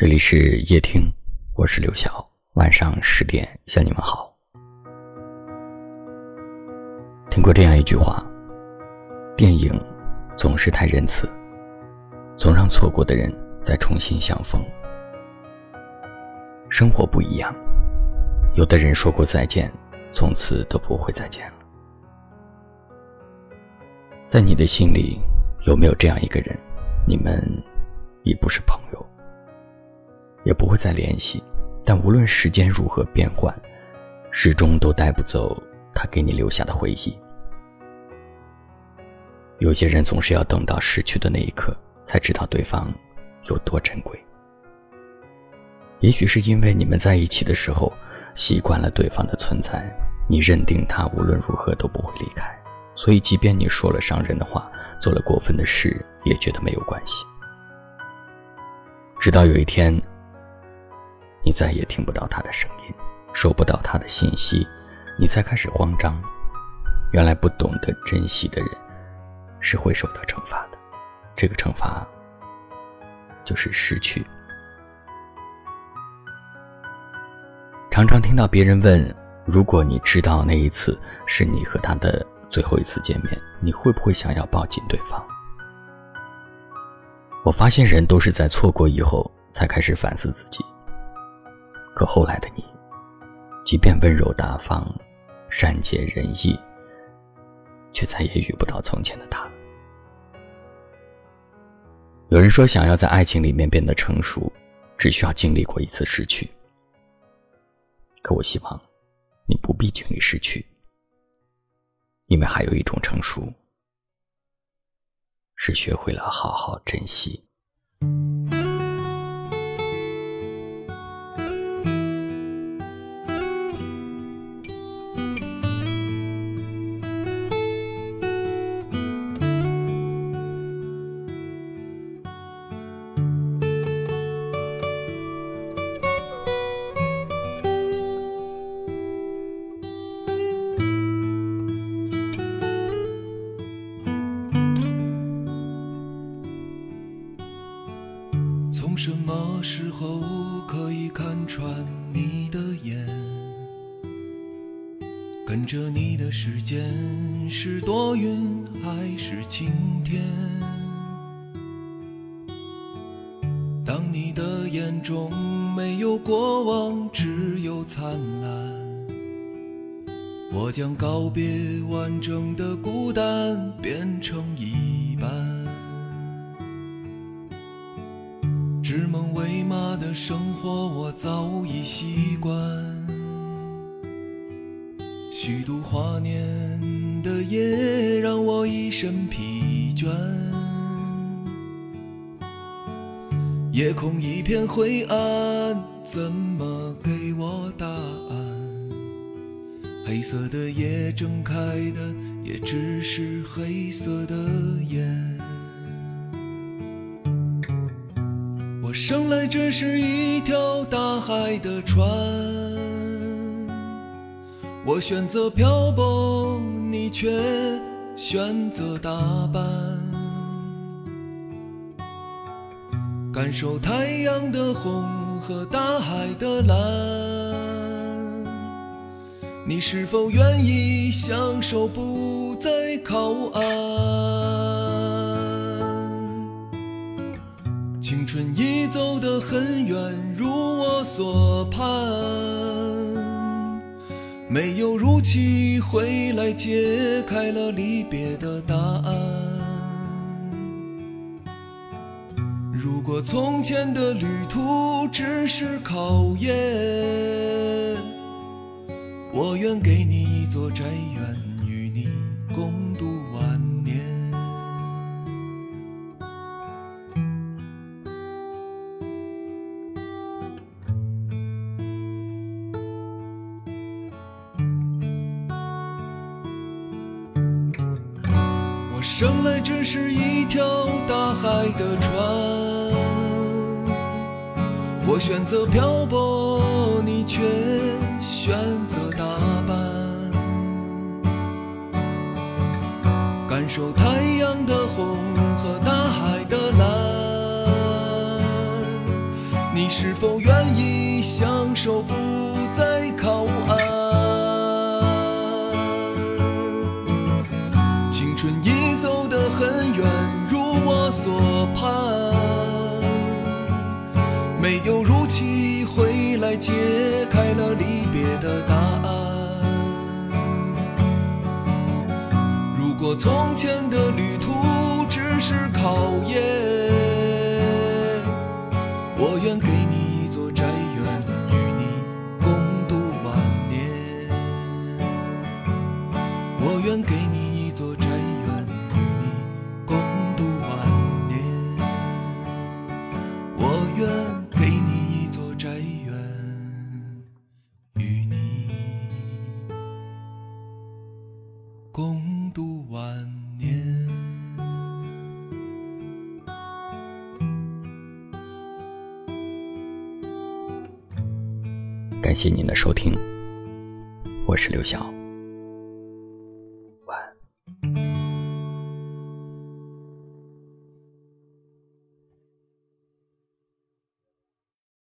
这里是夜听，我是刘晓。晚上十点向你们好。听过这样一句话：电影总是太仁慈，总让错过的人再重新相逢。生活不一样，有的人说过再见，从此都不会再见了。在你的心里，有没有这样一个人？你们已不是朋友。也不会再联系，但无论时间如何变换，始终都带不走他给你留下的回忆。有些人总是要等到失去的那一刻，才知道对方有多珍贵。也许是因为你们在一起的时候习惯了对方的存在，你认定他无论如何都不会离开，所以即便你说了伤人的话，做了过分的事，也觉得没有关系。直到有一天。你再也听不到他的声音，收不到他的信息，你才开始慌张。原来不懂得珍惜的人，是会受到惩罚的。这个惩罚，就是失去。常常听到别人问：如果你知道那一次是你和他的最后一次见面，你会不会想要抱紧对方？我发现人都是在错过以后，才开始反思自己。可后来的你，即便温柔大方、善解人意，却再也遇不到从前的他。有人说，想要在爱情里面变得成熟，只需要经历过一次失去。可我希望，你不必经历失去，因为还有一种成熟，是学会了好好珍惜。什么时候可以看穿你的眼？跟着你的时间是多云还是晴天？当你的眼中没有过往，只有灿烂，我将告别完整的孤单，变成一指梦为马的生活，我早已习惯。虚度华年的夜，让我一身疲倦。夜空一片灰暗，怎么给我答案？黑色的夜睁开的，也只是黑色的眼。生来只是一条大海的船，我选择漂泊，你却选择打扮，感受太阳的红和大海的蓝。你是否愿意享受不再靠岸？春已走得很远，如我所盼，没有如期回来，揭开了离别的答案。如果从前的旅途只是考验，我愿给你一座宅院，与你共度生来只是一条大海的船我选择漂泊你却选择打扮感受太阳的红和大海的蓝你是否愿意相守不再靠岸的答案。如果从前的旅途只是考验我愿给共度晚年。感谢您的收听我是刘晓。